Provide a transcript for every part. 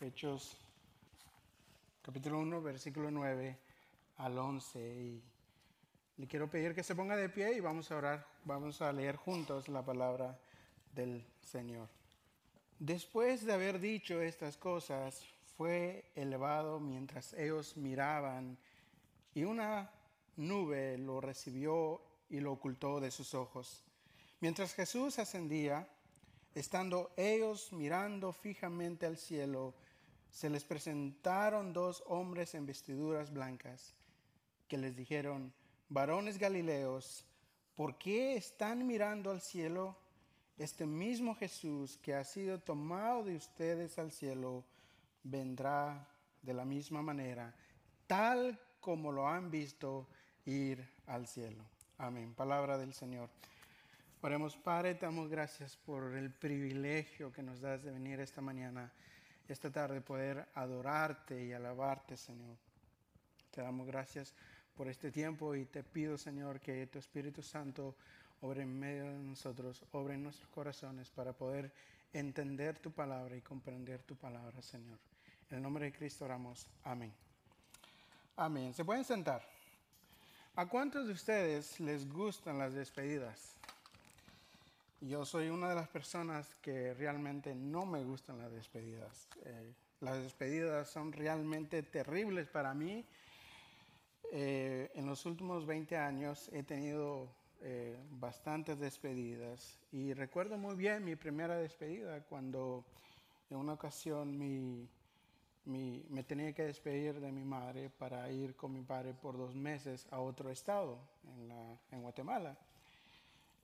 Hechos capítulo 1, versículo 9 al 11. Y le quiero pedir que se ponga de pie y vamos a orar, vamos a leer juntos la palabra del Señor. Después de haber dicho estas cosas, fue elevado mientras ellos miraban y una nube lo recibió y lo ocultó de sus ojos. Mientras Jesús ascendía, estando ellos mirando fijamente al cielo, se les presentaron dos hombres en vestiduras blancas, que les dijeron, varones galileos, ¿por qué están mirando al cielo? Este mismo Jesús que ha sido tomado de ustedes al cielo, vendrá de la misma manera, tal como lo han visto ir al cielo. Amén. Palabra del Señor. Oremos, Padre, te damos gracias por el privilegio que nos das de venir esta mañana esta tarde poder adorarte y alabarte, Señor. Te damos gracias por este tiempo y te pido, Señor, que tu Espíritu Santo obre en medio de nosotros, obre en nuestros corazones para poder entender tu palabra y comprender tu palabra, Señor. En el nombre de Cristo oramos. Amén. Amén. ¿Se pueden sentar? ¿A cuántos de ustedes les gustan las despedidas? Yo soy una de las personas que realmente no me gustan las despedidas. Eh, las despedidas son realmente terribles para mí. Eh, en los últimos 20 años he tenido eh, bastantes despedidas y recuerdo muy bien mi primera despedida cuando en una ocasión mi, me tenía que despedir de mi madre para ir con mi padre por dos meses a otro estado, en, la, en Guatemala.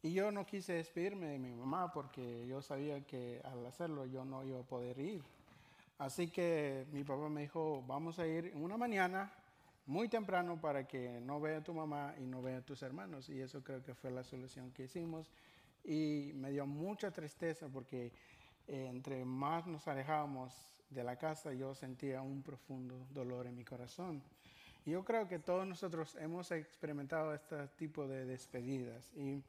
Y yo no quise despedirme de mi mamá porque yo sabía que al hacerlo yo no iba a poder ir. Así que mi papá me dijo, vamos a ir una mañana muy temprano para que no vea tu mamá y no vea tus hermanos. Y eso creo que fue la solución que hicimos. Y me dio mucha tristeza porque eh, entre más nos alejábamos de la casa, yo sentía un profundo dolor en mi corazón. Y yo creo que todos nosotros hemos experimentado este tipo de despedidas. Y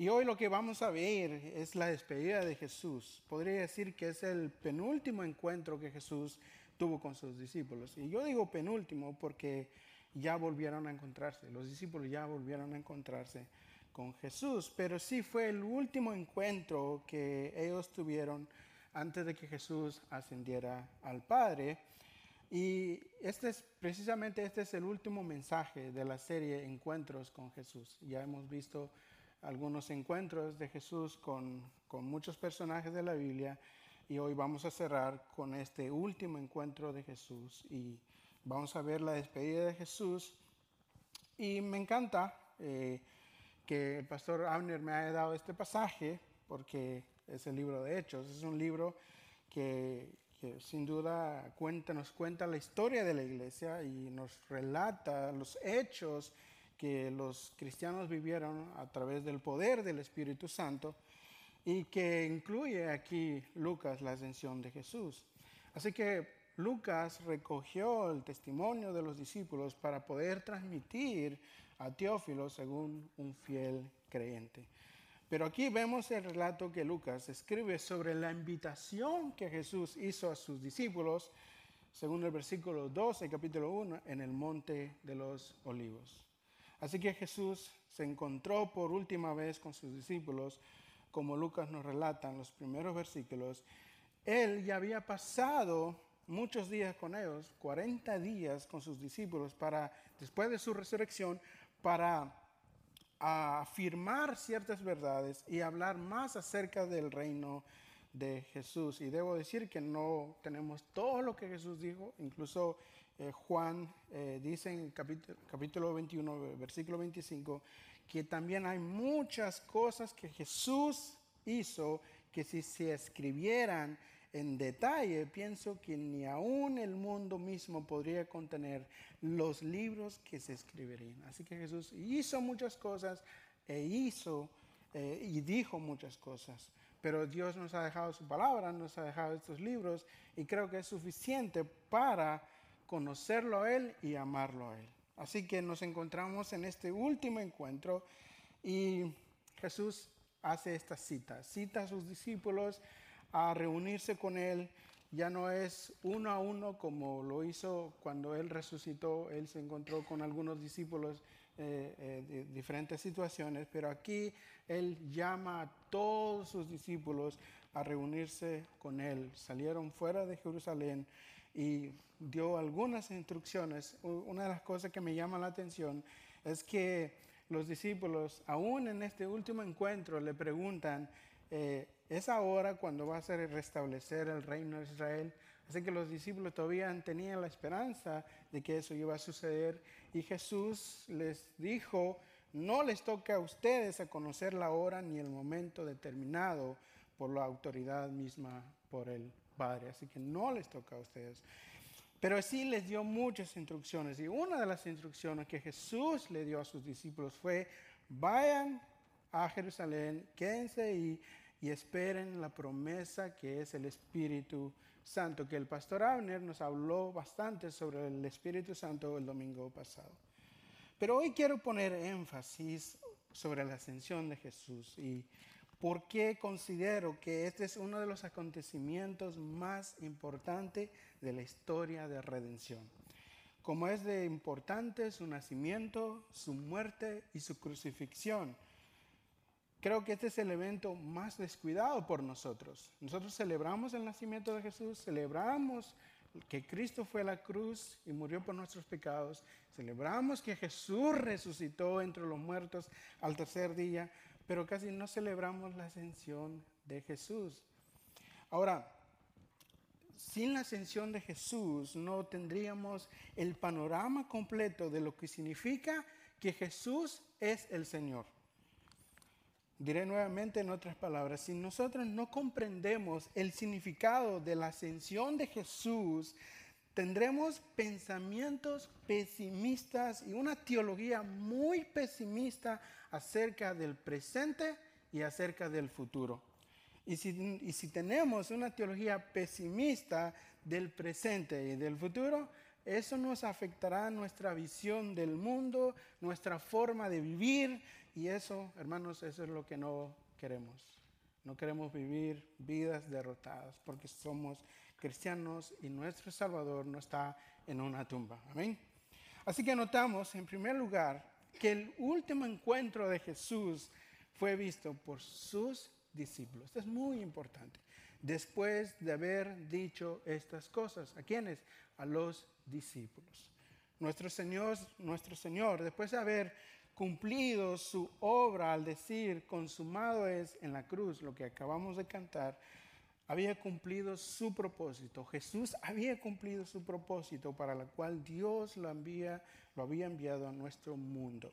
y hoy lo que vamos a ver es la despedida de Jesús. Podría decir que es el penúltimo encuentro que Jesús tuvo con sus discípulos. Y yo digo penúltimo porque ya volvieron a encontrarse. Los discípulos ya volvieron a encontrarse con Jesús. Pero sí fue el último encuentro que ellos tuvieron antes de que Jesús ascendiera al Padre. Y este es precisamente este es el último mensaje de la serie Encuentros con Jesús. Ya hemos visto algunos encuentros de Jesús con, muchos personajes de la Biblia y hoy vamos a cerrar con este último encuentro de Jesús y vamos a ver la despedida de Jesús. Y me encanta eh, que el pastor Abner me haya dado este pasaje porque es el libro de Hechos, es un libro que, que sin duda cuenta, nos cuenta la historia de la iglesia y nos relata los hechos que los cristianos vivieron a través del poder del Espíritu Santo y que incluye aquí Lucas la ascensión de Jesús. Así que Lucas recogió el testimonio de los discípulos para poder transmitir a Teófilo según un fiel creyente. Pero aquí vemos el relato que Lucas escribe sobre la invitación que Jesús hizo a sus discípulos, según el versículo 12, capítulo 1, en el monte de los olivos. Así que Jesús se encontró por última vez con sus discípulos, como Lucas nos relata en los primeros versículos. Él ya había pasado muchos días con ellos, 40 días con sus discípulos, para, después de su resurrección, para afirmar ciertas verdades y hablar más acerca del reino de Jesús. Y debo decir que no tenemos todo lo que Jesús dijo, incluso eh, Juan eh, dice en capítulo, capítulo 21, versículo 25, que también hay muchas cosas que Jesús hizo que si se escribieran en detalle, pienso que ni aún el mundo mismo podría contener los libros que se escribirían. Así que Jesús hizo muchas cosas e hizo eh, y dijo muchas cosas. Pero Dios nos ha dejado su palabra, nos ha dejado estos libros y creo que es suficiente para conocerlo a Él y amarlo a Él. Así que nos encontramos en este último encuentro y Jesús hace esta cita, cita a sus discípulos a reunirse con Él ya no es uno a uno como lo hizo cuando Él resucitó. Él se encontró con algunos discípulos eh, eh, de diferentes situaciones, pero aquí Él llama a todos sus discípulos a reunirse con Él. Salieron fuera de Jerusalén y dio algunas instrucciones. Una de las cosas que me llama la atención es que los discípulos, aún en este último encuentro, le preguntan, eh, ¿es ahora cuando va a ser restablecer el reino de Israel? Así que los discípulos todavía tenían la esperanza de que eso iba a suceder y Jesús les dijo, no les toca a ustedes a conocer la hora ni el momento determinado por la autoridad misma, por el Padre. Así que no les toca a ustedes. Pero sí les dio muchas instrucciones y una de las instrucciones que Jesús le dio a sus discípulos fue, vayan a Jerusalén, quédense ahí y esperen la promesa que es el Espíritu Santo, que el pastor Abner nos habló bastante sobre el Espíritu Santo el domingo pasado. Pero hoy quiero poner énfasis sobre la ascensión de Jesús y por qué considero que este es uno de los acontecimientos más importantes de la historia de redención. Como es de importante su nacimiento, su muerte y su crucifixión Creo que este es el evento más descuidado por nosotros. Nosotros celebramos el nacimiento de Jesús, celebramos que Cristo fue a la cruz y murió por nuestros pecados, celebramos que Jesús resucitó entre los muertos al tercer día, pero casi no celebramos la ascensión de Jesús. Ahora, sin la ascensión de Jesús no tendríamos el panorama completo de lo que significa que Jesús es el Señor. Diré nuevamente en otras palabras, si nosotros no comprendemos el significado de la ascensión de Jesús, tendremos pensamientos pesimistas y una teología muy pesimista acerca del presente y acerca del futuro. Y si, y si tenemos una teología pesimista del presente y del futuro, eso nos afectará nuestra visión del mundo, nuestra forma de vivir, y eso, hermanos, eso es lo que no queremos. No queremos vivir vidas derrotadas porque somos cristianos y nuestro Salvador no está en una tumba. Amén. Así que notamos, en primer lugar, que el último encuentro de Jesús fue visto por sus discípulos. Esto es muy importante. Después de haber dicho estas cosas, ¿a quiénes? A los discípulos. Nuestro Señor, nuestro Señor, después de haber cumplido su obra al decir, consumado es en la cruz, lo que acabamos de cantar, había cumplido su propósito. Jesús había cumplido su propósito para la cual Dios lo, había, lo había enviado a nuestro mundo.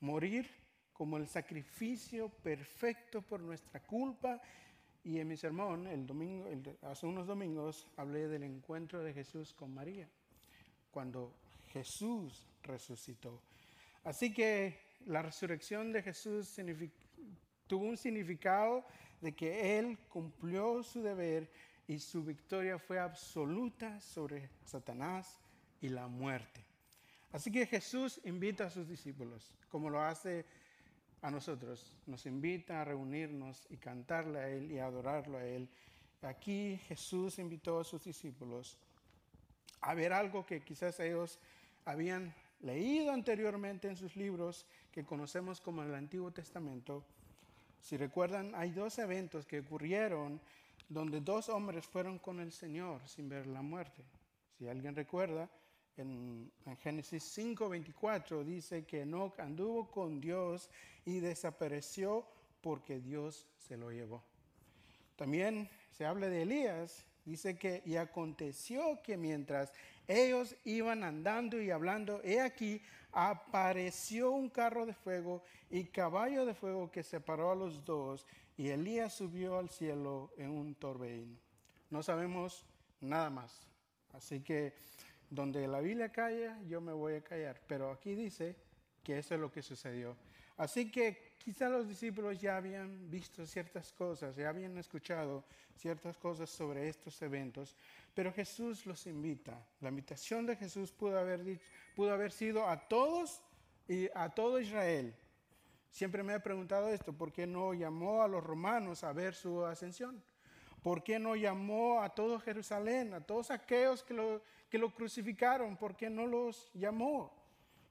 Morir como el sacrificio perfecto por nuestra culpa. Y en mi sermón, el domingo, hace unos domingos, hablé del encuentro de Jesús con María, cuando Jesús resucitó. Así que la resurrección de Jesús tuvo un significado de que Él cumplió su deber y su victoria fue absoluta sobre Satanás y la muerte. Así que Jesús invita a sus discípulos, como lo hace a nosotros. Nos invita a reunirnos y cantarle a Él y adorarlo a Él. Aquí Jesús invitó a sus discípulos a ver algo que quizás ellos habían leído anteriormente en sus libros que conocemos como el Antiguo Testamento. Si recuerdan, hay dos eventos que ocurrieron donde dos hombres fueron con el Señor sin ver la muerte. Si alguien recuerda, en, en Génesis 5:24 dice que Enoch anduvo con Dios y desapareció porque Dios se lo llevó. También se habla de Elías, dice que y aconteció que mientras ellos iban andando y hablando. He aquí, apareció un carro de fuego y caballo de fuego que separó a los dos. Y Elías subió al cielo en un torbellino. No sabemos nada más. Así que donde la Biblia calla, yo me voy a callar. Pero aquí dice que eso es lo que sucedió. Así que quizá los discípulos ya habían visto ciertas cosas, ya habían escuchado ciertas cosas sobre estos eventos, pero Jesús los invita. La invitación de Jesús pudo haber, dicho, pudo haber sido a todos y a todo Israel. Siempre me he preguntado esto, ¿por qué no llamó a los romanos a ver su ascensión? ¿Por qué no llamó a todo Jerusalén, a todos aquellos que lo, que lo crucificaron? ¿Por qué no los llamó?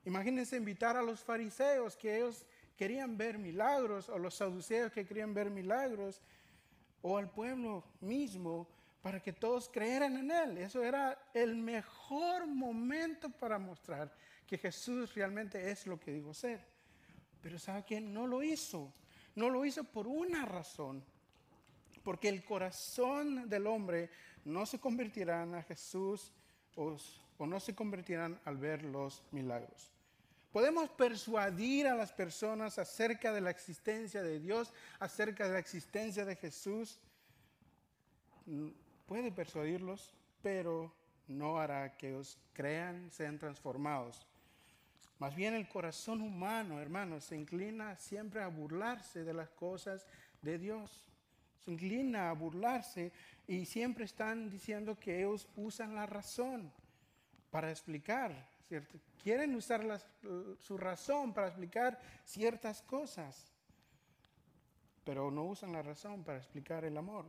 Imagínense invitar a los fariseos que ellos querían ver milagros, o los saduceos que querían ver milagros, o al pueblo mismo para que todos creyeran en Él. Eso era el mejor momento para mostrar que Jesús realmente es lo que digo ser. Pero ¿sabe qué? No lo hizo. No lo hizo por una razón. Porque el corazón del hombre no se convertirá a Jesús o, o no se convertirán al ver los milagros. Podemos persuadir a las personas acerca de la existencia de Dios, acerca de la existencia de Jesús puede persuadirlos, pero no hará que ellos crean, sean transformados. Más bien el corazón humano, hermanos, se inclina siempre a burlarse de las cosas de Dios. Se inclina a burlarse y siempre están diciendo que ellos usan la razón para explicar, ¿cierto? Quieren usar su razón para explicar ciertas cosas, pero no usan la razón para explicar el amor.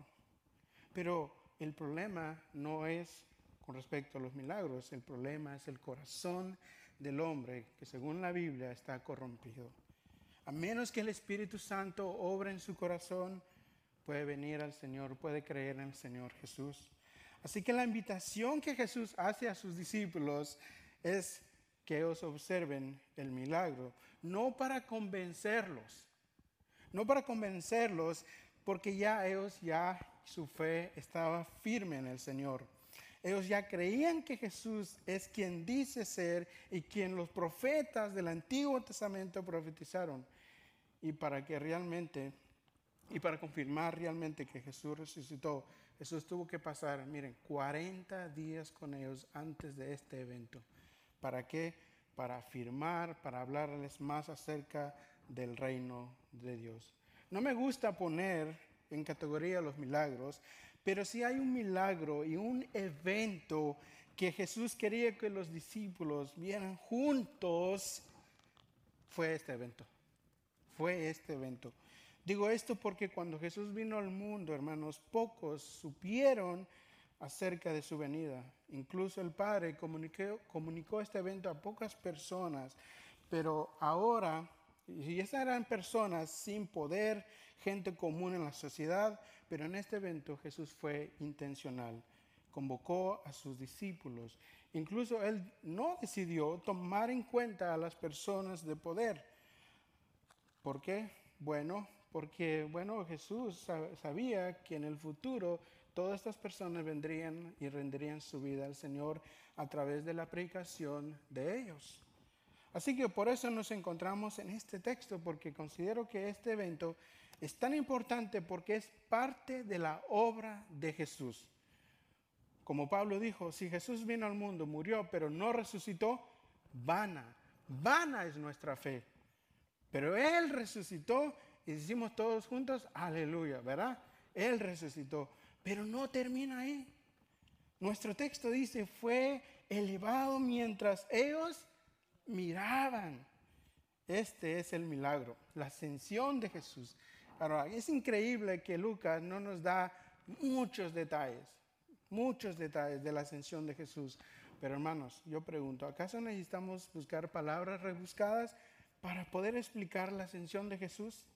Pero el problema no es con respecto a los milagros, el problema es el corazón del hombre que según la Biblia está corrompido. A menos que el Espíritu Santo obre en su corazón, puede venir al Señor, puede creer en el Señor Jesús. Así que la invitación que Jesús hace a sus discípulos es que ellos observen el milagro, no para convencerlos, no para convencerlos, porque ya ellos ya su fe estaba firme en el Señor. Ellos ya creían que Jesús es quien dice ser y quien los profetas del Antiguo Testamento profetizaron. Y para que realmente, y para confirmar realmente que Jesús resucitó, Jesús tuvo que pasar, miren, 40 días con ellos antes de este evento. ¿Para qué? Para afirmar, para hablarles más acerca del reino de Dios. No me gusta poner en categoría los milagros, pero si hay un milagro y un evento que Jesús quería que los discípulos vieran juntos, fue este evento. Fue este evento. Digo esto porque cuando Jesús vino al mundo, hermanos, pocos supieron acerca de su venida. Incluso el Padre comunicó, este evento a pocas personas, pero ahora, y esas eran personas sin poder, gente común en la sociedad, pero en este evento Jesús fue intencional. Convocó a sus discípulos. Incluso él no decidió tomar en cuenta a las personas de poder. ¿Por qué? Bueno, porque bueno, Jesús sabía que en el futuro todas estas personas vendrían y rendirían su vida al Señor a través de la predicación de ellos. Así que por eso nos encontramos en este texto, porque considero que este evento es tan importante porque es parte de la obra de Jesús. Como Pablo dijo, si Jesús vino al mundo, murió, pero no resucitó, vana, vana es nuestra fe. Pero Él resucitó y decimos todos juntos, aleluya, ¿verdad? Él resucitó, pero no termina ahí. Nuestro texto dice, fue elevado mientras ellos miraban. Este es el milagro, la ascensión de Jesús. Es increíble que Lucas no nos da muchos detalles, muchos detalles de la ascensión de Jesús. Pero hermanos, yo pregunto, ¿acaso necesitamos buscar palabras rebuscadas para poder explicar la ascensión de Jesús?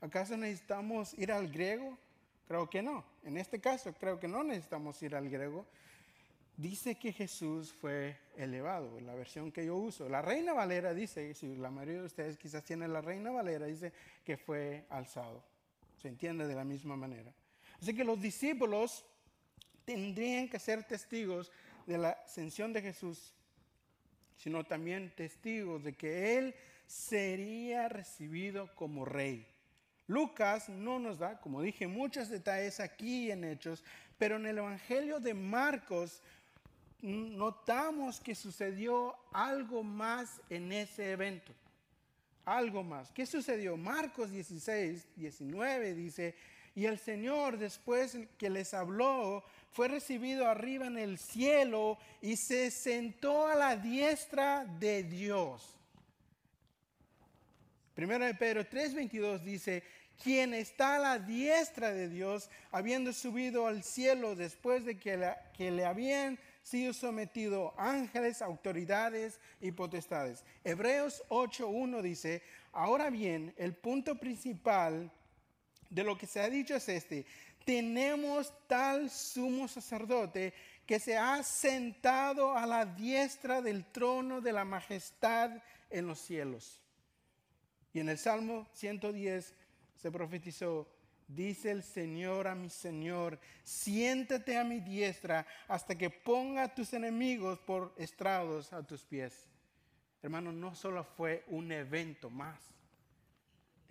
¿Acaso necesitamos ir al griego? Creo que no. En este caso, creo que no necesitamos ir al griego. Dice que Jesús fue elevado, la versión que yo uso. La Reina Valera dice, si la mayoría de ustedes quizás tienen la Reina Valera, dice que fue alzado. Se entiende de la misma manera. Así que los discípulos tendrían que ser testigos de la ascensión de Jesús, sino también testigos de que Él sería recibido como rey. Lucas no nos da, como dije, muchos detalles aquí en Hechos, pero en el Evangelio de Marcos notamos que sucedió algo más en ese evento. Algo más. ¿Qué sucedió? Marcos 16, 19 dice, y el Señor después que les habló, fue recibido arriba en el cielo y se sentó a la diestra de Dios. Primero de Pedro 3:22 dice, quien está a la diestra de Dios, habiendo subido al cielo después de que, que le habían sido sometidos ángeles, autoridades y potestades. Hebreos 8.1 dice, ahora bien, el punto principal de lo que se ha dicho es este, tenemos tal sumo sacerdote que se ha sentado a la diestra del trono de la majestad en los cielos. Y en el Salmo 110 se profetizó, dice el Señor a mi Señor, siéntate a mi diestra hasta que ponga a tus enemigos por estrados a tus pies. Hermano, no solo fue un evento más,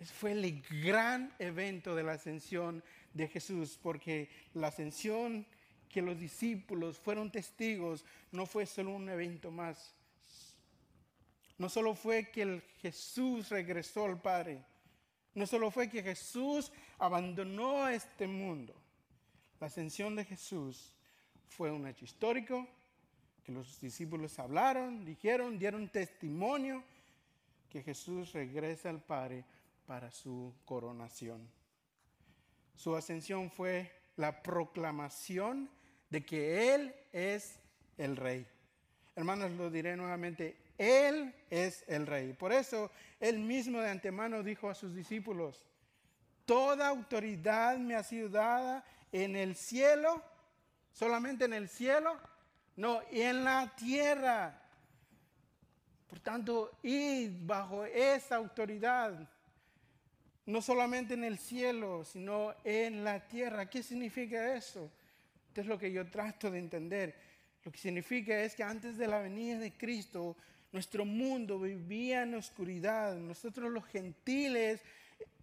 fue el gran evento de la ascensión de Jesús, porque la ascensión que los discípulos fueron testigos no fue solo un evento más. No solo fue que el Jesús regresó al Padre, no solo fue que Jesús abandonó este mundo. La ascensión de Jesús fue un hecho histórico que los discípulos hablaron, dijeron, dieron testimonio que Jesús regresa al Padre para su coronación. Su ascensión fue la proclamación de que Él es el Rey. Hermanos, lo diré nuevamente, Él es el Rey. Por eso Él mismo de antemano dijo a sus discípulos, toda autoridad me ha sido dada en el cielo, solamente en el cielo, no, y en la tierra. Por tanto, y bajo esa autoridad, no solamente en el cielo, sino en la tierra. ¿Qué significa eso? Esto es lo que yo trato de entender. Lo que significa es que antes de la venida de Cristo, nuestro mundo vivía en oscuridad. Nosotros los gentiles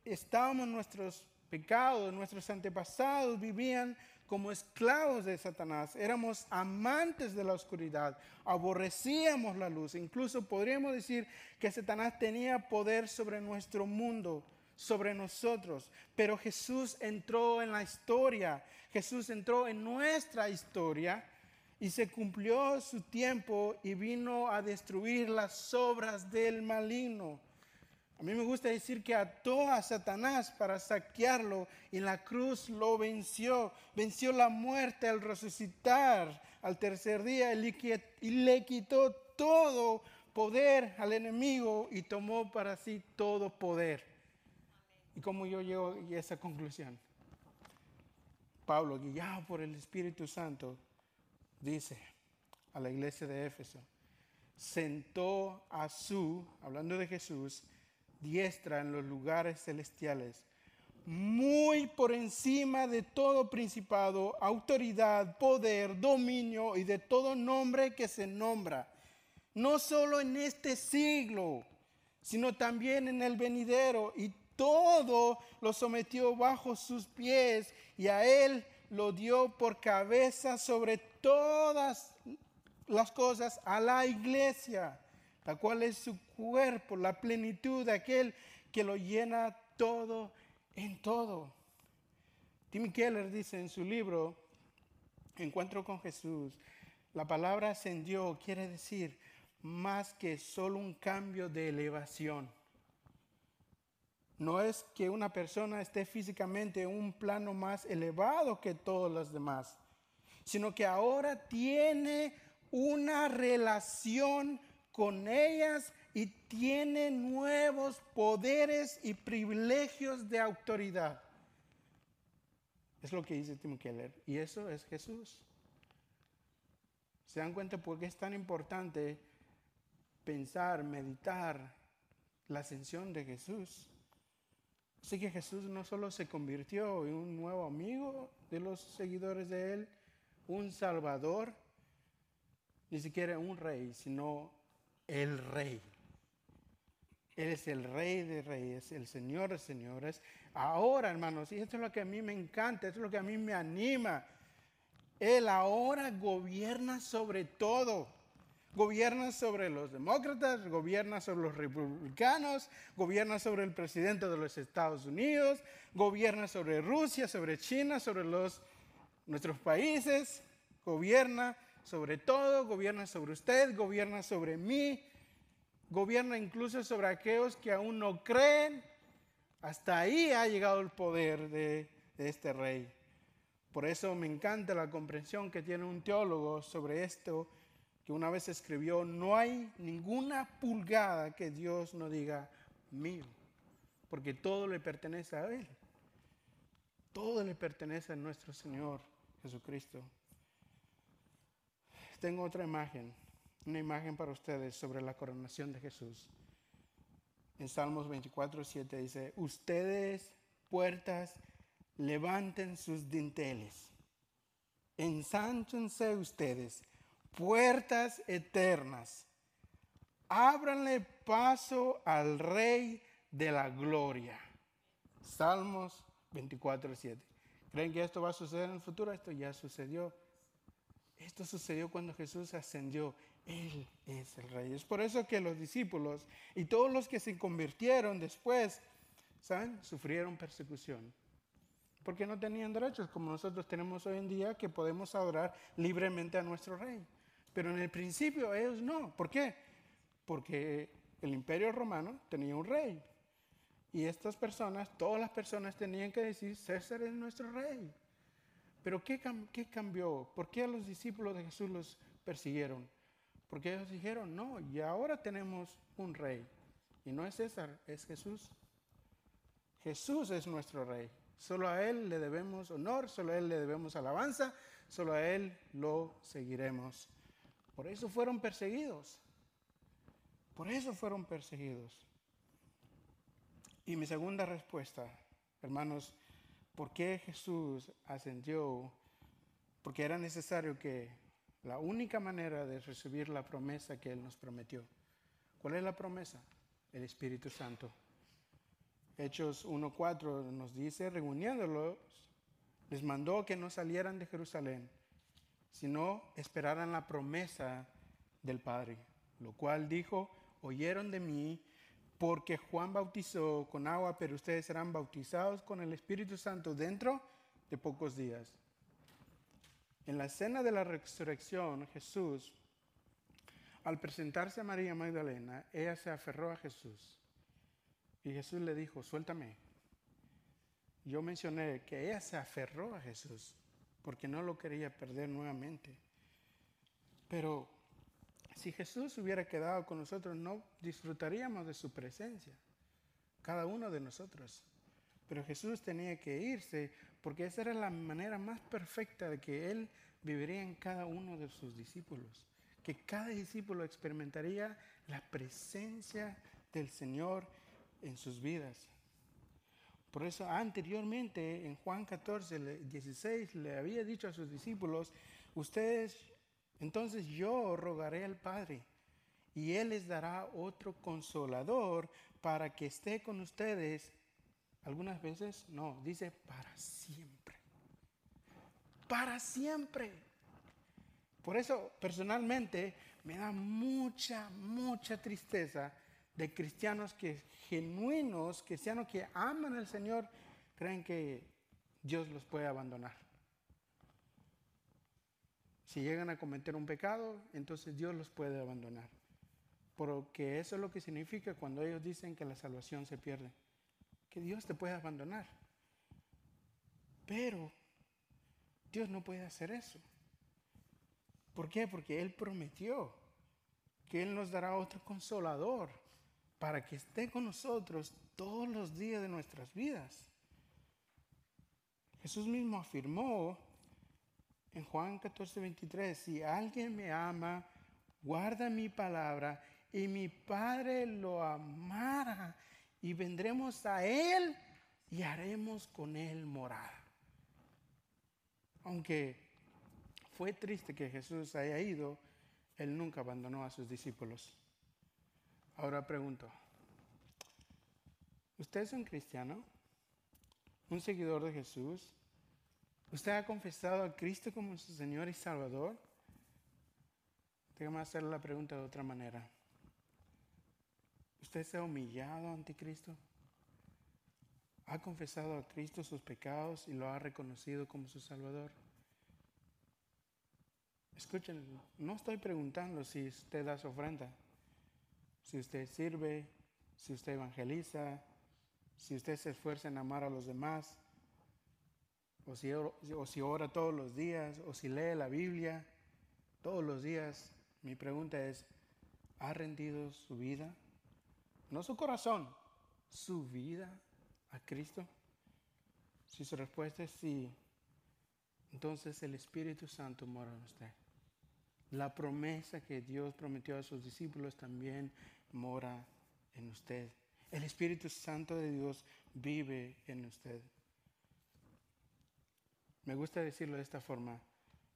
estábamos nuestros pecados, nuestros antepasados vivían como esclavos de Satanás. Éramos amantes de la oscuridad, aborrecíamos la luz. Incluso podríamos decir que Satanás tenía poder sobre nuestro mundo sobre nosotros. Pero Jesús entró en la historia, Jesús entró en nuestra historia y se cumplió su tiempo y vino a destruir las obras del maligno. A mí me gusta decir que ató a Satanás para saquearlo y la cruz lo venció. Venció la muerte al resucitar al tercer día y le quitó todo poder al enemigo y tomó para sí todo poder. ¿Y cómo yo llego a esa conclusión? Pablo, guiado por el Espíritu Santo, dice a la iglesia de Éfeso, sentó a su, hablando de Jesús, diestra en los lugares celestiales, muy por encima de todo principado, autoridad, poder, dominio y de todo nombre que se nombra, no solo en este siglo, sino también en el venidero, y todo lo sometió bajo sus pies y a él lo dio por cabeza sobre todas las cosas a la iglesia, la cual es su cuerpo, la plenitud de aquel que lo llena todo en todo. Tim Keller dice en su libro, Encuentro con Jesús, la palabra ascendió quiere decir más que solo un cambio de elevación no es que una persona esté físicamente en un plano más elevado que todos los demás, sino que ahora tiene una relación con ellas y tiene nuevos poderes y privilegios de autoridad. Es lo que dice Tim Keller. Y eso es Jesús. ¿Se dan cuenta por qué es tan importante pensar, meditar la ascensión de Jesús? Así que Jesús no solo se convirtió en un nuevo amigo de los seguidores de él, un salvador, ni siquiera un rey, sino el rey. Él es el rey de reyes, el señor de señores. Ahora, hermanos, y esto es lo que a mí me encanta, esto es lo que a mí me anima. Él ahora gobierna sobre todo. Gobierna sobre los demócratas, gobierna sobre los republicanos, gobierna sobre el presidente de los Estados Unidos, gobierna sobre Rusia, sobre China, sobre los, nuestros países, gobierna sobre todo, gobierna sobre usted, gobierna sobre mí, gobierna incluso sobre aquellos que aún no creen, Hasta ahí ha llegado el poder de, de este rey. Por eso me encanta la comprensión que tiene un teólogo sobre esto, que una vez escribió, no hay ninguna pulgada que Dios no diga mío, porque todo le pertenece a Él. Todo le pertenece a nuestro Señor Jesucristo. Tengo otra imagen, una imagen para ustedes sobre la coronación de Jesús. En Salmos 24, 7 dice, ustedes puertas levanten sus dinteles, ensánchense ustedes, puertas eternas, ábranle paso al Rey de la Gloria. Salmos 24, 7. ¿Creen que esto va a suceder en el futuro? Esto ya sucedió. Esto sucedió cuando Jesús ascendió. Él es el rey. Es por eso que los discípulos y todos los que se convirtieron después, ¿saben? Sufrieron persecución porque no tenían derechos como nosotros tenemos hoy en día que podemos adorar libremente a nuestro rey. Pero en el principio ellos no. ¿Por qué? Porque el imperio romano tenía un rey. Y estas personas, todas las personas tenían que decir, César es nuestro rey. Pero ¿qué, ¿qué, cambió? ¿Por qué a los discípulos de Jesús los persiguieron? Porque ellos dijeron, no, y ahora tenemos un rey. Y no es César, es Jesús. Jesús es nuestro rey. Solo a Él le debemos honor, solo a Él le debemos alabanza, solo a Él lo seguiremos. Por eso fueron perseguidos. Por eso fueron perseguidos. Y mi segunda respuesta, hermanos, ¿por qué Jesús ascendió? Porque era necesario que la única manera de recibir la promesa que Él nos prometió. ¿Cuál es la promesa? El Espíritu Santo. Hechos 1.4 nos dice, reuniéndolos, les mandó que no salieran de Jerusalén, sino esperaran la promesa del Padre, lo cual dijo, oyeron de mí, porque Juan bautizó con agua, pero ustedes serán bautizados con el Espíritu Santo dentro de pocos días. En la escena de la resurrección, Jesús, al presentarse a María Magdalena, ella se aferró a Jesús y Jesús le dijo, suéltame. Yo mencioné que ella se aferró a Jesús porque no lo quería perder nuevamente. Pero si Jesús hubiera quedado con nosotros, no disfrutaríamos de su presencia, cada uno de nosotros. Pero Jesús tenía que irse porque esa era la manera más perfecta de que Él viviría en cada uno de sus discípulos. Que cada discípulo experimentaría la presencia del Señor en sus vidas. Por eso anteriormente en Juan 14, 16 le había dicho a sus discípulos, ustedes, entonces yo rogaré al Padre y Él les dará otro consolador para que esté con ustedes. Algunas veces, no, dice para siempre. Para siempre. Por eso personalmente me da mucha, mucha tristeza de cristianos que genuinos, cristianos que aman al Señor, creen que Dios los puede abandonar. Si llegan a cometer un pecado, entonces Dios los puede abandonar. Porque eso es lo que significa cuando ellos dicen que la salvación se pierde. Que Dios te puede abandonar. Pero Dios no puede hacer eso. ¿Por qué? Porque Él prometió que Él nos dará otro consolador para que esté con nosotros todos los días de nuestras vidas. Jesús mismo afirmó en Juan 14, 23, si alguien me ama, guarda mi palabra y mi Padre lo amará y vendremos a Él y haremos con Él morada. Aunque fue triste que Jesús haya ido, Él nunca abandonó a sus discípulos. Ahora pregunto, ¿usted es un cristiano? ¿Un seguidor de Jesús? ¿Usted ha confesado a Cristo como su Señor y Salvador? Déjame hacer la pregunta de otra manera. ¿Usted se ha humillado ante Cristo? ¿Ha confesado a Cristo sus pecados y lo ha reconocido como su Salvador? Escuchen, no estoy preguntando si usted da su ofrenda si usted sirve, si usted evangeliza, si usted se esfuerza en amar a los demás, o si, ora todos los días, o si lee la Biblia todos los días, mi pregunta es, ¿ha rendido su vida? No su corazón, su vida a Cristo. Si su respuesta es sí, entonces el Espíritu Santo mora en usted. La promesa que Dios prometió a sus discípulos también mora en usted. El Espíritu Santo de Dios vive en usted. Me gusta decirlo de esta forma.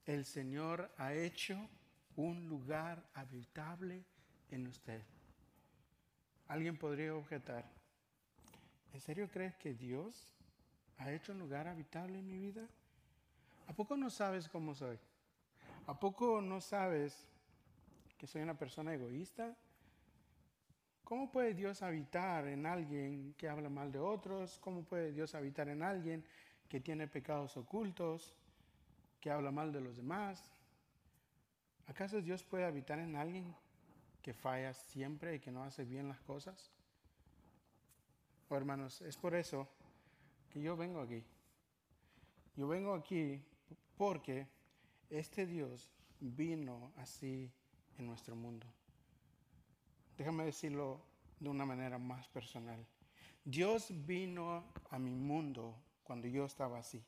El Señor ha hecho un lugar habitable en usted. Alguien podría objetar, ¿en serio crees que Dios ha hecho un lugar habitable en mi vida? ¿A poco no sabes cómo soy? ¿A poco no sabes que soy una persona egoísta? ¿Cómo puede Dios habitar en alguien que habla mal de otros? ¿Cómo puede Dios habitar en alguien que tiene pecados ocultos, que habla mal de los demás? ¿Acaso Dios puede habitar en alguien que falla siempre y que no hace bien las cosas? Oh, hermanos, es por eso que yo vengo aquí. Yo vengo aquí porque este Dios vino así en nuestro mundo. Déjame decirlo de una manera más personal. Dios vino a mi mundo cuando yo estaba así.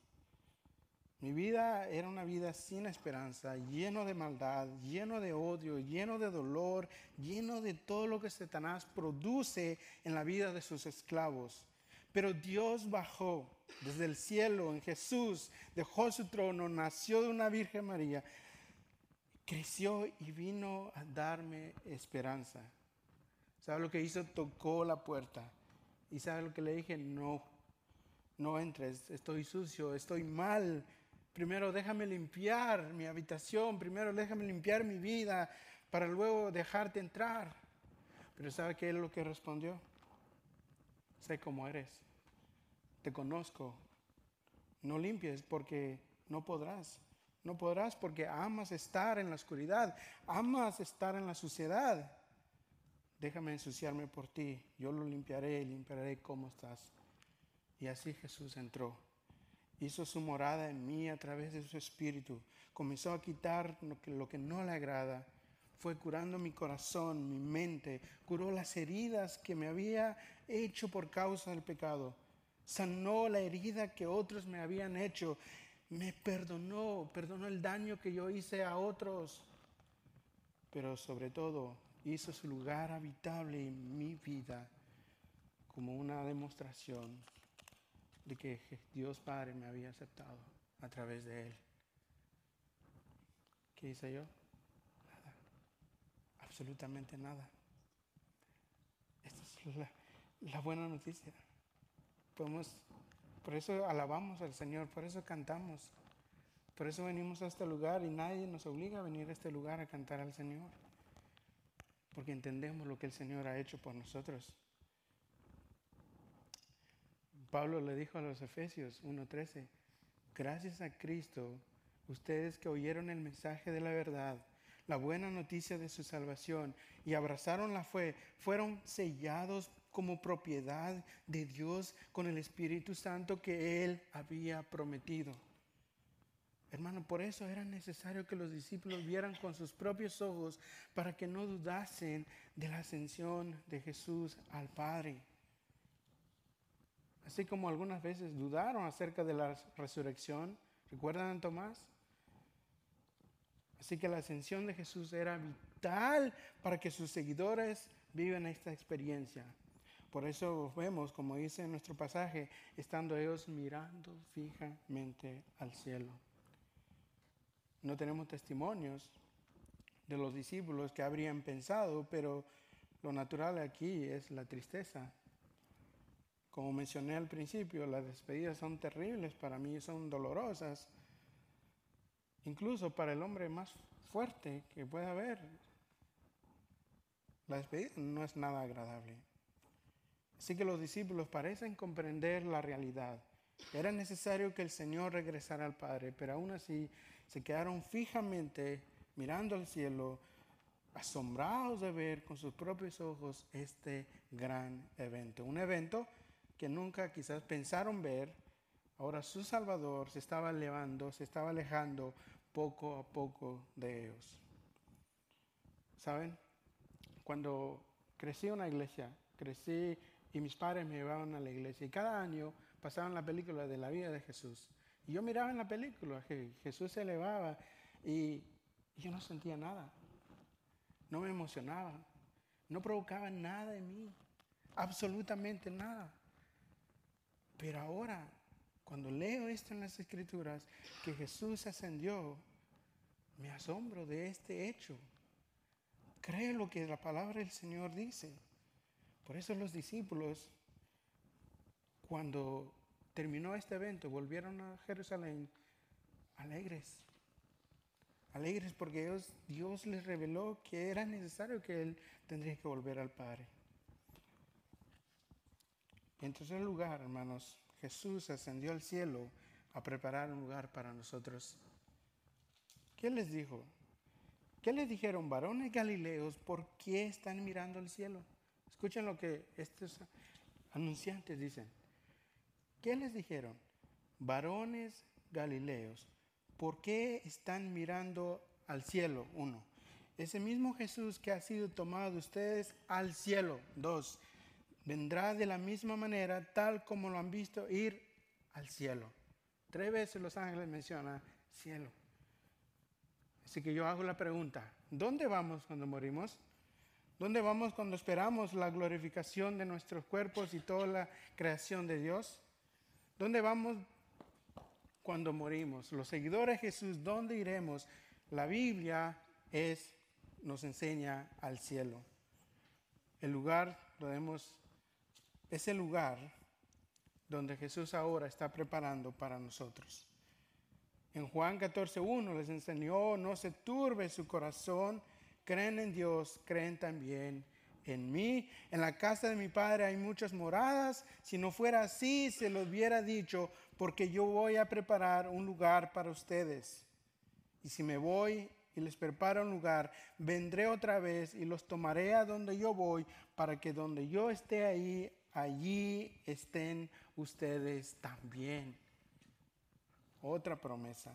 Mi vida era una vida sin esperanza, lleno de maldad, lleno de odio, lleno de dolor, lleno de todo lo que Satanás produce en la vida de sus esclavos. Pero Dios bajó desde el cielo en Jesús, dejó su trono, nació de una Virgen María, creció y vino a darme esperanza. ¿Sabe lo que hizo? Tocó la puerta. ¿Y sabe lo que le dije? No, no entres, estoy sucio, estoy mal. Primero déjame limpiar mi habitación, primero déjame limpiar mi vida para luego dejarte entrar. Pero ¿sabe qué es lo que respondió? sé cómo eres, te conozco. No limpies porque no podrás. No podrás porque amas estar en la oscuridad, amas estar en la suciedad. Déjame ensuciarme por ti, yo lo limpiaré y limpiaré cómo estás. Y así Jesús entró. Hizo su morada en mí a través de su espíritu. Comenzó a quitar lo que, no le agrada fue curando mi corazón, mi mente, curó las heridas que me había hecho por causa del pecado, sanó la herida que otros me habían hecho, me perdonó, perdonó el daño que yo hice a otros, pero sobre todo hizo su lugar habitable en mi vida como una demostración de que Dios Padre me había aceptado a través de Él. ¿Qué hice yo? absolutamente nada. Esta es la, buena noticia. Podemos, por eso alabamos al Señor, por eso cantamos, por eso venimos a este lugar y nadie nos obliga a venir a este lugar a cantar al Señor, porque entendemos lo que el Señor ha hecho por nosotros. Pablo le dijo a los Efesios 1:13, gracias a Cristo, ustedes que oyeron el mensaje de la verdad, la buena noticia de su salvación y abrazaron la fe, fueron sellados como propiedad de Dios con el Espíritu Santo que Él había prometido. Hermano, por eso era necesario que los discípulos vieran con sus propios ojos para que no dudasen de la ascensión de Jesús al Padre. Así como algunas veces dudaron acerca de la resurrección. ¿Recuerdan a Tomás? Así que la ascensión de Jesús era vital para que sus seguidores vivan esta experiencia. Por eso vemos, como dice en nuestro pasaje, estando ellos mirando fijamente al cielo. No tenemos testimonios de los discípulos que habrían pensado, pero lo natural aquí es la tristeza. Como mencioné al principio, las despedidas son terribles para mí, son dolorosas incluso para el hombre más fuerte que pueda haber. La despedida no es nada agradable. Así que los discípulos parecen comprender la realidad. Era necesario que el Señor regresara al Padre, pero aún así se quedaron fijamente mirando al cielo, asombrados de ver con sus propios ojos este gran evento. Un evento que nunca quizás pensaron ver, ahora su Salvador se estaba elevando, se estaba alejando poco a poco de ellos. ¿Saben? Cuando crecí en una iglesia, crecí y mis padres me llevaban a la iglesia y cada año pasaban la película de la vida de Jesús. Y yo miraba en la película que Jesús se elevaba y yo no sentía nada. No me emocionaba. No provocaba nada en mí. Absolutamente nada. Pero ahora, cuando leo esto en las escrituras, que Jesús ascendió, me asombro de este hecho. Creo lo que la palabra del Señor dice. Por eso los discípulos, cuando terminó este evento, volvieron a Jerusalén alegres. Alegres porque Dios, Dios les reveló que era necesario que Él tendría que volver al Padre. En tercer lugar, hermanos, Jesús ascendió al cielo a preparar un lugar para nosotros. ¿Qué les dijo? ¿Qué les dijeron, varones galileos, por qué están mirando al cielo? Escuchen lo que estos anunciantes dicen. ¿Qué les dijeron? Varones galileos, ¿por qué están mirando al cielo? Uno. Ese mismo Jesús que ha sido tomado de ustedes al cielo. Dos. Vendrá de la misma manera tal como lo han visto ir al cielo. Tres veces los ángeles mencionan cielo. Así que yo hago la pregunta, ¿dónde vamos cuando morimos? ¿Dónde vamos cuando esperamos la glorificación de nuestros cuerpos y toda la creación de Dios? ¿Dónde vamos cuando morimos? Los seguidores de Jesús, ¿dónde iremos? La Biblia es, nos enseña al cielo. El lugar podemos, es el lugar donde Jesús ahora está preparando para nosotros. En Juan 14.1 les enseñó, no se turbe su corazón, creen en Dios, creen también en mí. En la casa de mi Padre hay muchas moradas. Si no fuera así, se lo hubiera dicho, porque yo voy a preparar un lugar para ustedes. Y si me voy y les preparo un lugar, vendré otra vez y los tomaré a donde yo voy, para que donde yo esté ahí, allí estén ustedes también. Otra promesa.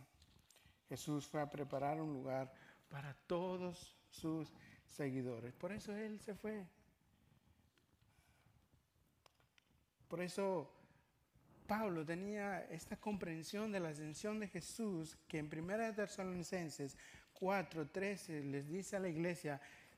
Jesús fue a preparar un lugar para todos sus seguidores. Por eso Él se fue. Por eso Pablo tenía esta comprensión de la ascensión de Jesús que en 1 Tesalonicenses 4:13 les dice a la iglesia,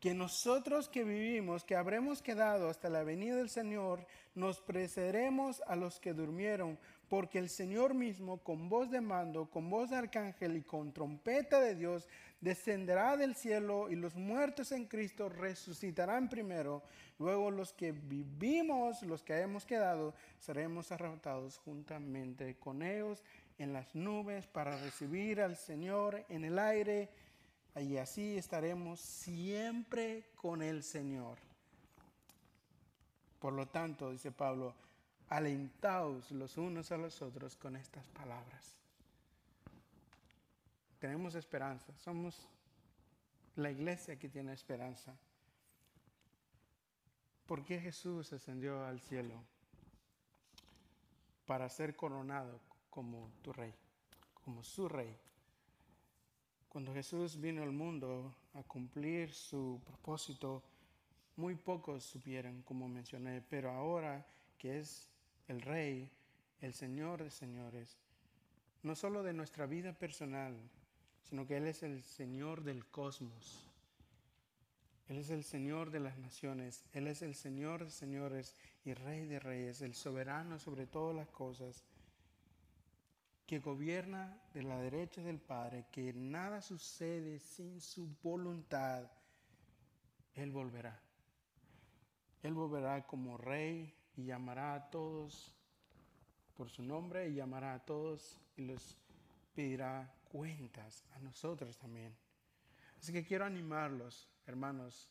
que nosotros que vivimos, que habremos quedado hasta la venida del Señor, nos precederemos a los que durmieron, porque el Señor mismo, con voz de mando, con voz de arcángel y con trompeta de Dios, descenderá del cielo y los muertos en Cristo resucitarán primero. Luego los que vivimos, los que hemos quedado, seremos arrebatados juntamente con ellos en las nubes para recibir al Señor en el aire. Y así estaremos siempre con el Señor. Por lo tanto, dice Pablo, alentaos los unos a los otros con estas palabras. Tenemos esperanza, somos la iglesia que tiene esperanza. ¿Por qué Jesús ascendió al cielo? Para ser coronado como tu rey, como su rey. Cuando Jesús vino al mundo a cumplir su propósito, muy pocos supieron, como mencioné, pero ahora que es el Rey, el Señor de señores, no solo de nuestra vida personal, sino que Él es el Señor del cosmos. Él es el Señor de las naciones, Él es el Señor de señores y Rey de reyes, el soberano sobre todas las cosas, que gobierna de la derecha del Padre, que nada sucede sin su voluntad. Él volverá. Él volverá como Rey y llamará a todos por su nombre y llamará a todos y les pedirá cuentas a nosotros también. Así que quiero animarlos, hermanos,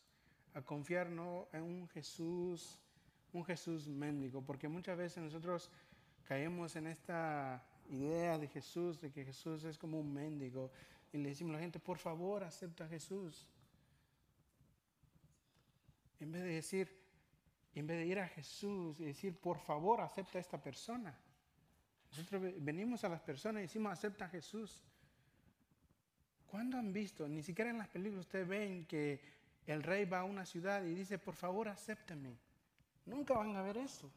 a confiar no en un Jesús, un Jesús mendigo, porque muchas veces nosotros caemos en esta idea de Jesús, de que Jesús es como un mendigo, y le decimos a la gente, por favor, acepta a Jesús. En vez de decir, en vez de ir a Jesús y decir, por favor, acepta a esta persona. Nosotros venimos a las personas y decimos, acepta a Jesús. ¿Cuándo han visto? Ni siquiera en las películas ustedes ven que el rey va a una ciudad y dice, por favor, acéptame. Nunca van a ver eso.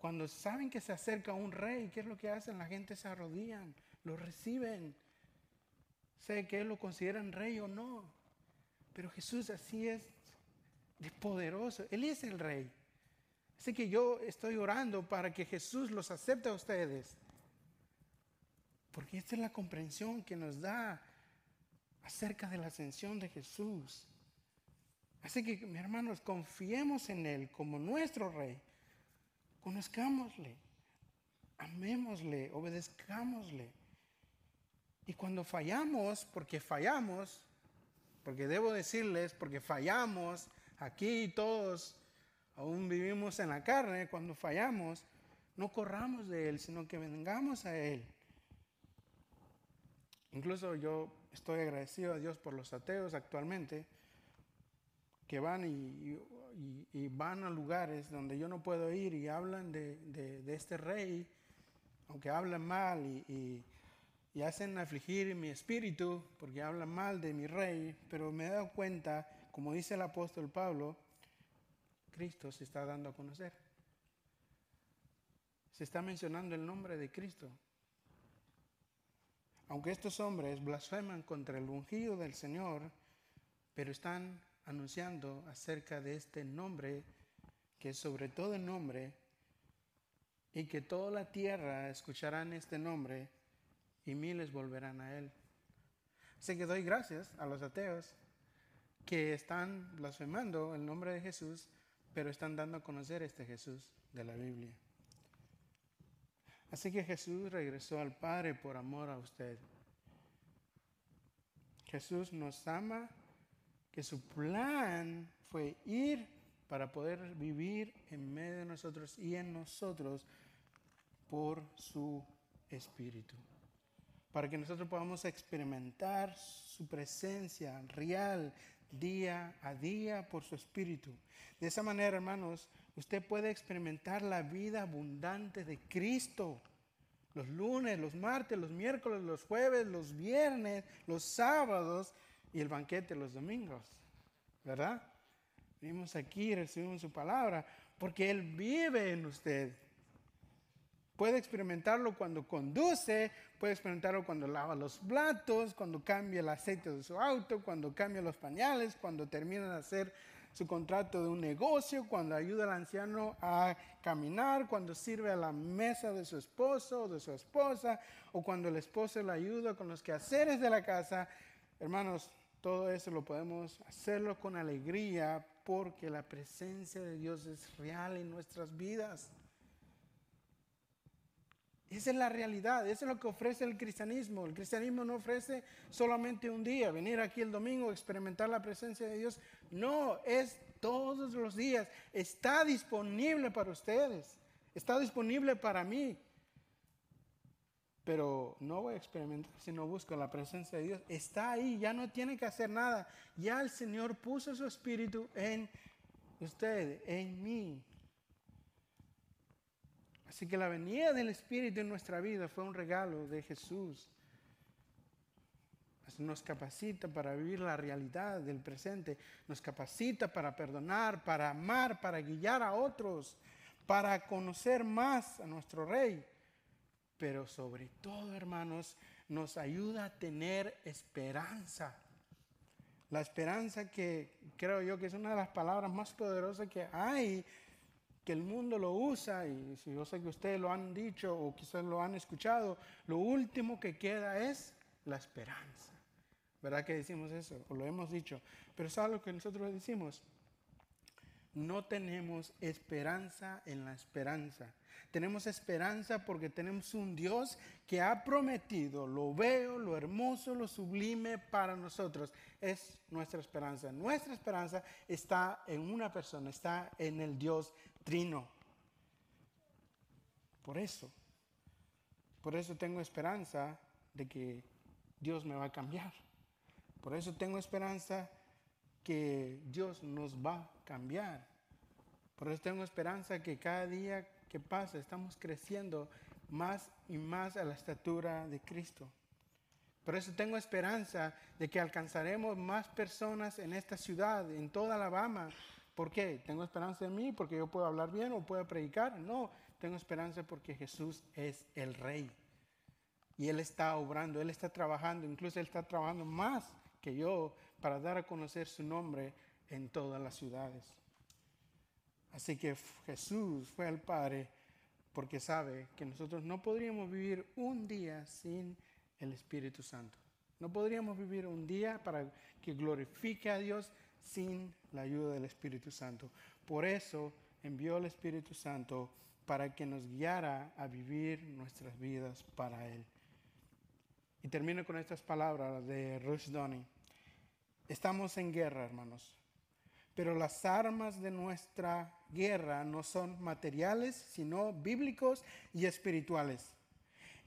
Cuando saben que se acerca un rey, ¿qué es lo que hacen? La gente se arrodillan, lo reciben. Sé que lo consideran rey o no. Pero Jesús así es de poderoso. Él es el rey. Así que yo estoy orando para que Jesús los acepte a ustedes. Porque esta es la comprensión que nos da acerca de la ascensión de Jesús. Así que, mis hermanos, confiemos en Él como nuestro Rey. Conozcámosle, amémosle, obedezcámosle. Y cuando fallamos, porque fallamos, porque debo decirles, porque fallamos, aquí todos aún vivimos en la carne, cuando fallamos, no corramos de Él, sino que vengamos a Él. Incluso yo estoy agradecido a Dios por los ateos actualmente que van y, van a lugares donde yo no puedo ir y hablan de, este rey, aunque hablan mal y, y, hacen afligir mi espíritu porque hablan mal de mi rey, pero me he dado cuenta, como dice el apóstol Pablo, Cristo se está dando a conocer. Se está mencionando el nombre de Cristo. Aunque estos hombres blasfeman contra el ungido del Señor, pero están anunciando acerca de este nombre, que sobre todo el nombre, y que toda la tierra escucharán este nombre y miles volverán a él. Así que doy gracias a los ateos que están blasfemando el nombre de Jesús, pero están dando a conocer este Jesús de la Biblia. Así que Jesús regresó al Padre por amor a usted. Jesús nos ama, que su plan fue ir para poder vivir en medio de nosotros y en nosotros por su Espíritu. Para que nosotros podamos experimentar su presencia real día a día por su Espíritu. De esa manera, hermanos, usted puede experimentar la vida abundante de Cristo. Los lunes, los martes, los miércoles, los jueves, los viernes, los sábados y el banquete los domingos. ¿Verdad? Venimos aquí recibimos su palabra porque Él vive en usted. Puede experimentarlo cuando conduce, puede experimentarlo cuando lava los platos, cuando cambia el aceite de su auto, cuando cambia los pañales, cuando termina de hacer su contrato de un negocio, cuando ayuda al anciano a caminar, cuando sirve a la mesa de su esposo o de su esposa, o cuando el esposo le ayuda con los quehaceres de la casa. Hermanos, todo eso lo podemos hacerlo con alegría porque la presencia de Dios es real en nuestras vidas. Esa es la realidad, eso es lo que ofrece el cristianismo. El cristianismo no ofrece solamente un día, venir aquí el domingo, experimentar la presencia de Dios. No, es todos los días. Está disponible para ustedes, está disponible para mí. Pero no voy a experimentar si no busco la presencia de Dios. Está ahí, ya no tiene que hacer nada. Ya el Señor puso su espíritu en usted, en mí. Así que la venida del Espíritu en nuestra vida fue un regalo de Jesús. Nos capacita para vivir la realidad del presente, nos capacita para perdonar, para amar, para guiar a otros, para conocer más a nuestro Rey. Pero sobre todo, hermanos, nos ayuda a tener esperanza. La esperanza que creo yo que es una de las palabras más poderosas que hay que el mundo lo usa, y si yo sé que ustedes lo han dicho o quizás lo han escuchado, lo último que queda es la esperanza. ¿Verdad que decimos eso? O lo hemos dicho. Pero ¿sabes lo que nosotros decimos? No tenemos esperanza en la esperanza. Tenemos esperanza porque tenemos un Dios que ha prometido lo veo, lo hermoso, lo sublime para nosotros. Es nuestra esperanza. Nuestra esperanza está en una persona, está en el Dios trino. Por eso, por eso tengo esperanza de que Dios me va a cambiar. Por eso tengo esperanza que Dios nos va a cambiar. Por eso tengo esperanza que cada día que pasa estamos creciendo más y más a la estatura de Cristo. Por eso tengo esperanza de que alcanzaremos más personas en esta ciudad, en toda Alabama. ¿Por qué? ¿Tengo esperanza en mí porque yo puedo hablar bien o puedo predicar? No, tengo esperanza porque Jesús es el Rey. Y Él está obrando, Él está trabajando, incluso Él está trabajando más que yo para dar a conocer su nombre en todas las ciudades. Así que Jesús fue al Padre porque sabe que nosotros no podríamos vivir un día sin el Espíritu Santo. No podríamos vivir un día para que glorifique a Dios sin la ayuda del Espíritu Santo. Por eso envió el Espíritu Santo para que nos guiara a vivir nuestras vidas para Él. Y termino con estas palabras de Rush Donny. Estamos en guerra, hermanos, pero las armas de nuestra guerra no son materiales, sino bíblicos y espirituales.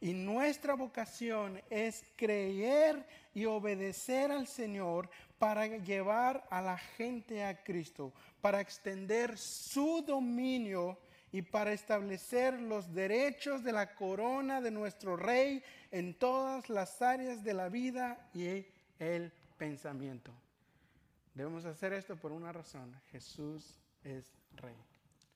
Y nuestra vocación es creer y obedecer al Señor para llevar a la gente a Cristo, para extender su dominio y para establecer los derechos de la corona de nuestro Rey en todas las áreas de la vida y el pensamiento. Debemos hacer esto por una razón. Jesús es Rey.